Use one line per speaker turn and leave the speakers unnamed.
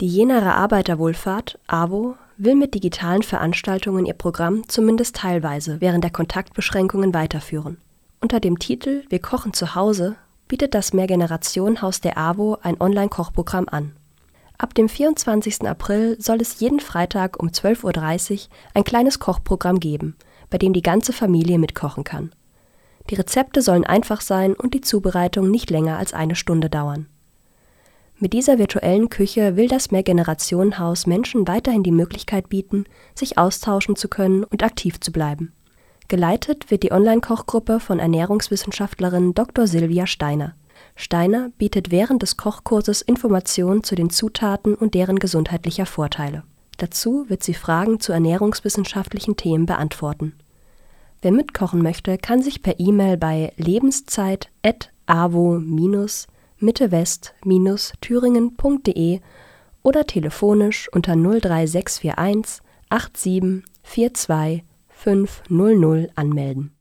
Die Jenaer Arbeiterwohlfahrt (AWO) will mit digitalen Veranstaltungen ihr Programm zumindest teilweise während der Kontaktbeschränkungen weiterführen. Unter dem Titel Wir kochen zu Hause bietet das Mehrgenerationenhaus der AWO ein Online-Kochprogramm an. Ab dem 24. April soll es jeden Freitag um 12:30 Uhr ein kleines Kochprogramm geben, bei dem die ganze Familie mitkochen kann. Die Rezepte sollen einfach sein und die Zubereitung nicht länger als eine Stunde dauern. Mit dieser virtuellen Küche will das Mehrgenerationenhaus Menschen weiterhin die Möglichkeit bieten, sich austauschen zu können und aktiv zu bleiben. Geleitet wird die Online-Kochgruppe von Ernährungswissenschaftlerin Dr. Silvia Steiner. Steiner bietet während des Kochkurses Informationen zu den Zutaten und deren gesundheitlicher Vorteile. Dazu wird sie Fragen zu ernährungswissenschaftlichen Themen beantworten. Wer mitkochen möchte, kann sich per E-Mail bei lebenszeit@avo- mittewest-thüringen.de oder telefonisch unter 03641 87 42 500 anmelden